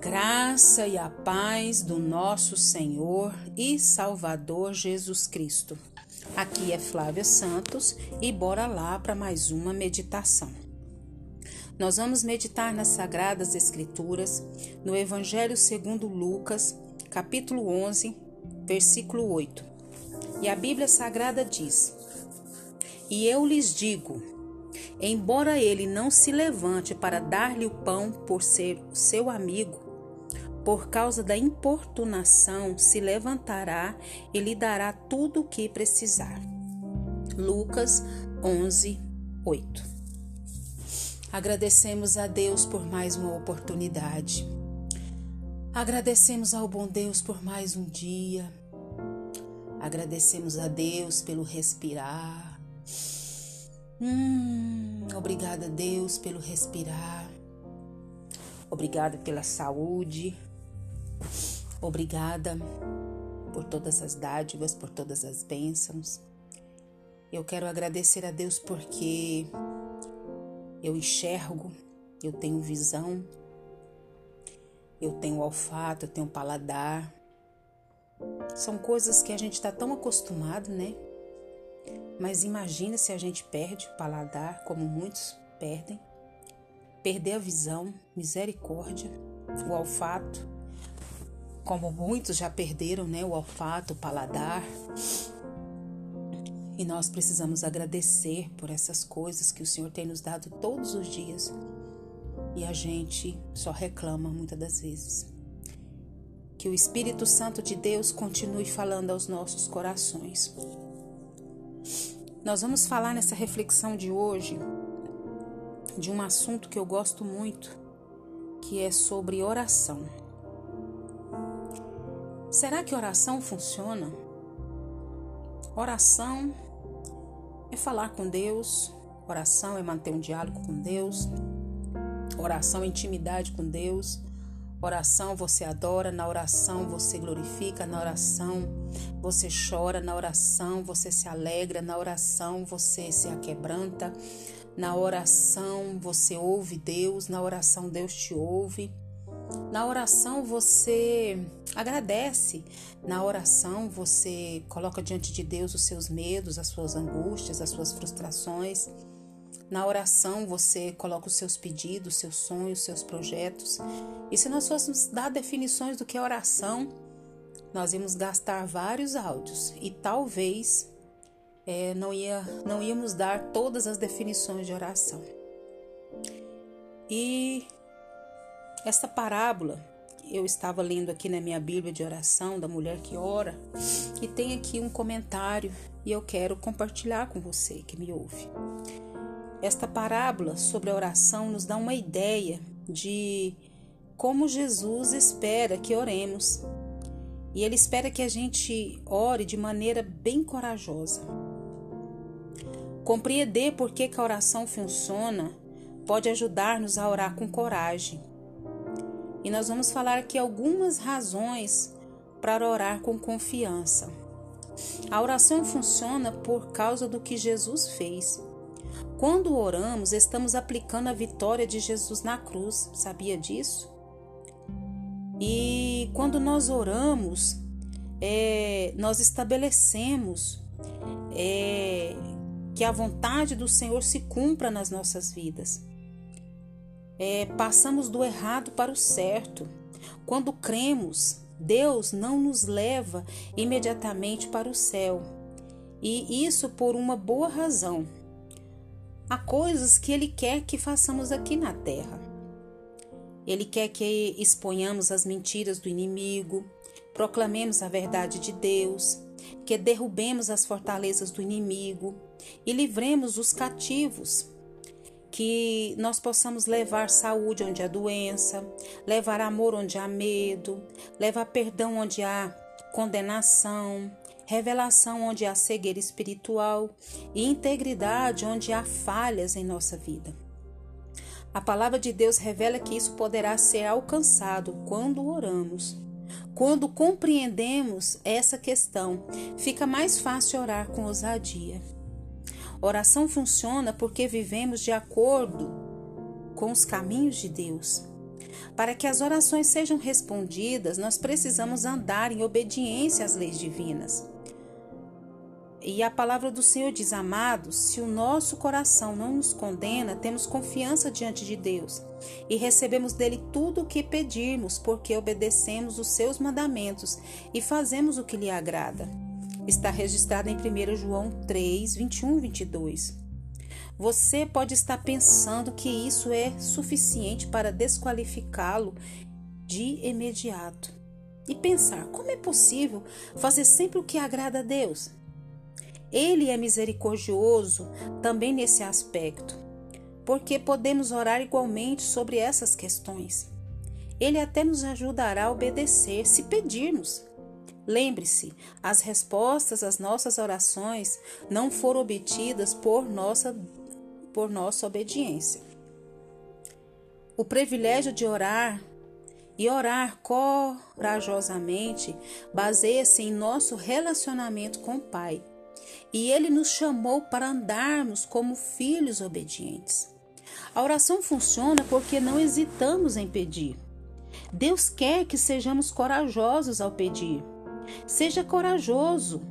graça e a paz do nosso Senhor e Salvador Jesus Cristo. Aqui é Flávia Santos e bora lá para mais uma meditação. Nós vamos meditar nas Sagradas Escrituras, no Evangelho segundo Lucas, capítulo 11, versículo 8. E a Bíblia Sagrada diz: E eu lhes digo, embora ele não se levante para dar-lhe o pão por ser seu amigo, por causa da importunação, se levantará e lhe dará tudo o que precisar. Lucas 11, 8. Agradecemos a Deus por mais uma oportunidade. Agradecemos ao bom Deus por mais um dia. Agradecemos a Deus pelo respirar. Hum, obrigada, Deus, pelo respirar. Obrigada pela saúde. Obrigada por todas as dádivas, por todas as bênçãos. Eu quero agradecer a Deus porque eu enxergo, eu tenho visão, eu tenho olfato, eu tenho paladar. São coisas que a gente está tão acostumado, né? Mas imagina se a gente perde o paladar, como muitos perdem. Perder a visão, misericórdia, o olfato, como muitos já perderam, né, o olfato, o paladar. E nós precisamos agradecer por essas coisas que o Senhor tem nos dado todos os dias. E a gente só reclama muitas das vezes. Que o Espírito Santo de Deus continue falando aos nossos corações. Nós vamos falar nessa reflexão de hoje de um assunto que eu gosto muito, que é sobre oração. Será que oração funciona? Oração é falar com Deus, oração é manter um diálogo com Deus, oração é intimidade com Deus, oração você adora, na oração você glorifica, na oração você chora, na oração você se alegra, na oração você se aquebranta, na oração você ouve Deus, na oração Deus te ouve. Na oração você agradece. Na oração você coloca diante de Deus os seus medos, as suas angústias, as suas frustrações. Na oração você coloca os seus pedidos, seus sonhos, seus projetos. E se nós fôssemos dar definições do que é oração, nós íamos gastar vários áudios e talvez é, não, ia, não íamos dar todas as definições de oração. E essa parábola eu estava lendo aqui na minha Bíblia de oração da mulher que ora e tem aqui um comentário e eu quero compartilhar com você que me ouve. Esta parábola sobre a oração nos dá uma ideia de como Jesus espera que oremos. E ele espera que a gente ore de maneira bem corajosa. Compreender por que, que a oração funciona pode ajudar-nos a orar com coragem e nós vamos falar aqui algumas razões para orar com confiança. A oração funciona por causa do que Jesus fez. Quando oramos, estamos aplicando a vitória de Jesus na cruz, sabia disso? E quando nós oramos, é, nós estabelecemos é, que a vontade do Senhor se cumpra nas nossas vidas é, passamos do errado para o certo. Quando cremos, Deus não nos leva imediatamente para o céu. E isso por uma boa razão. Há coisas que Ele quer que façamos aqui na terra. Ele quer que exponhamos as mentiras do inimigo, proclamemos a verdade de Deus, que derrubemos as fortalezas do inimigo e livremos os cativos que nós possamos levar saúde onde há doença, levar amor onde há medo, levar perdão onde há condenação, revelação onde há cegueira espiritual e integridade onde há falhas em nossa vida. A palavra de Deus revela que isso poderá ser alcançado quando oramos. Quando compreendemos essa questão, fica mais fácil orar com ousadia. Oração funciona porque vivemos de acordo com os caminhos de Deus. Para que as orações sejam respondidas, nós precisamos andar em obediência às leis divinas. E a palavra do Senhor diz: Amados, se o nosso coração não nos condena, temos confiança diante de Deus e recebemos dele tudo o que pedirmos, porque obedecemos os seus mandamentos e fazemos o que lhe agrada. Está registrado em 1 João 3, 21 e 22. Você pode estar pensando que isso é suficiente para desqualificá-lo de imediato. E pensar: como é possível fazer sempre o que agrada a Deus? Ele é misericordioso também nesse aspecto, porque podemos orar igualmente sobre essas questões. Ele até nos ajudará a obedecer se pedirmos. Lembre-se, as respostas às nossas orações não foram obtidas por nossa, por nossa obediência. O privilégio de orar e orar corajosamente baseia-se em nosso relacionamento com o Pai e ele nos chamou para andarmos como filhos obedientes. A oração funciona porque não hesitamos em pedir. Deus quer que sejamos corajosos ao pedir. Seja corajoso.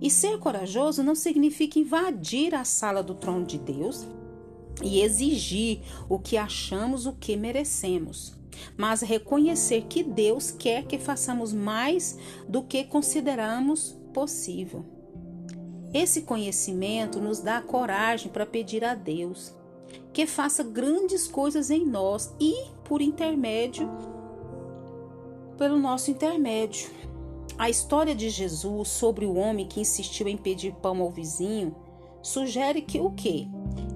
E ser corajoso não significa invadir a sala do trono de Deus e exigir o que achamos o que merecemos, mas reconhecer que Deus quer que façamos mais do que consideramos possível. Esse conhecimento nos dá coragem para pedir a Deus que faça grandes coisas em nós e por intermédio pelo nosso intermédio. A história de Jesus sobre o homem que insistiu em pedir pão ao vizinho sugere que o quê?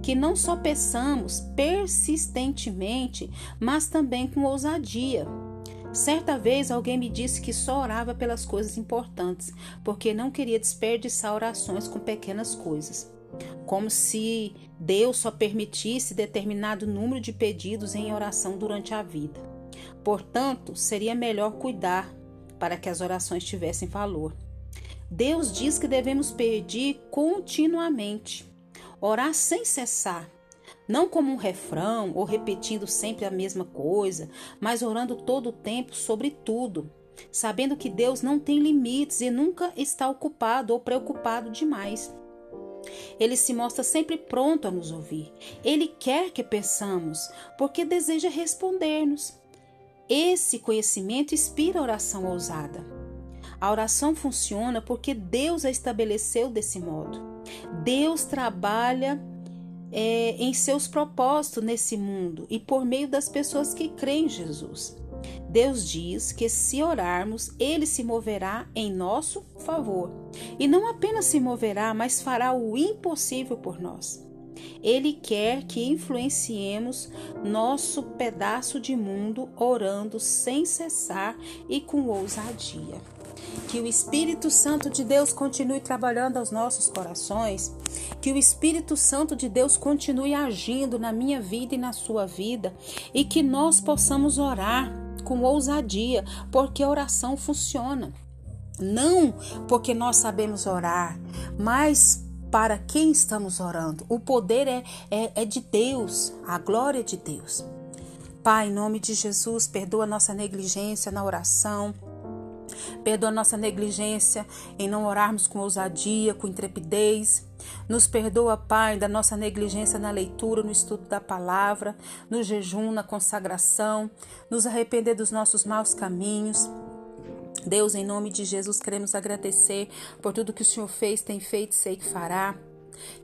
Que não só peçamos persistentemente, mas também com ousadia. Certa vez alguém me disse que só orava pelas coisas importantes, porque não queria desperdiçar orações com pequenas coisas. Como se Deus só permitisse determinado número de pedidos em oração durante a vida. Portanto, seria melhor cuidar para que as orações tivessem valor. Deus diz que devemos pedir continuamente, orar sem cessar, não como um refrão ou repetindo sempre a mesma coisa, mas orando todo o tempo sobre tudo, sabendo que Deus não tem limites e nunca está ocupado ou preocupado demais. Ele se mostra sempre pronto a nos ouvir. Ele quer que peçamos, porque deseja responder-nos. Esse conhecimento inspira a oração ousada. A oração funciona porque Deus a estabeleceu desse modo. Deus trabalha é, em seus propósitos nesse mundo e por meio das pessoas que creem em Jesus. Deus diz que se orarmos, Ele se moverá em nosso favor. E não apenas se moverá, mas fará o impossível por nós. Ele quer que influenciemos nosso pedaço de mundo orando sem cessar e com ousadia. Que o Espírito Santo de Deus continue trabalhando aos nossos corações, que o Espírito Santo de Deus continue agindo na minha vida e na sua vida, e que nós possamos orar com ousadia, porque a oração funciona. Não porque nós sabemos orar, mas para quem estamos orando. O poder é, é, é de Deus, a glória é de Deus. Pai, em nome de Jesus, perdoa nossa negligência na oração. Perdoa nossa negligência em não orarmos com ousadia, com intrepidez. Nos perdoa, Pai, da nossa negligência na leitura, no estudo da palavra, no jejum, na consagração. Nos arrepender dos nossos maus caminhos. Deus, em nome de Jesus, queremos agradecer por tudo que o Senhor fez, tem feito sei que fará.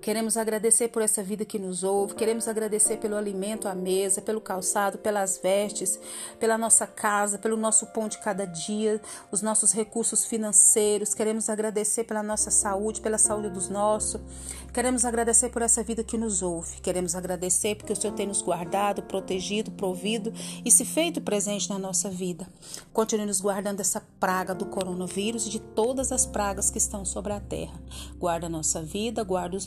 Queremos agradecer por essa vida que nos ouve, queremos agradecer pelo alimento à mesa, pelo calçado, pelas vestes, pela nossa casa, pelo nosso pão de cada dia, os nossos recursos financeiros. Queremos agradecer pela nossa saúde, pela saúde dos nossos. Queremos agradecer por essa vida que nos ouve. Queremos agradecer porque o Senhor tem nos guardado, protegido, provido e se feito presente na nossa vida. Continue nos guardando dessa praga do coronavírus e de todas as pragas que estão sobre a terra. Guarda a nossa vida, guarda os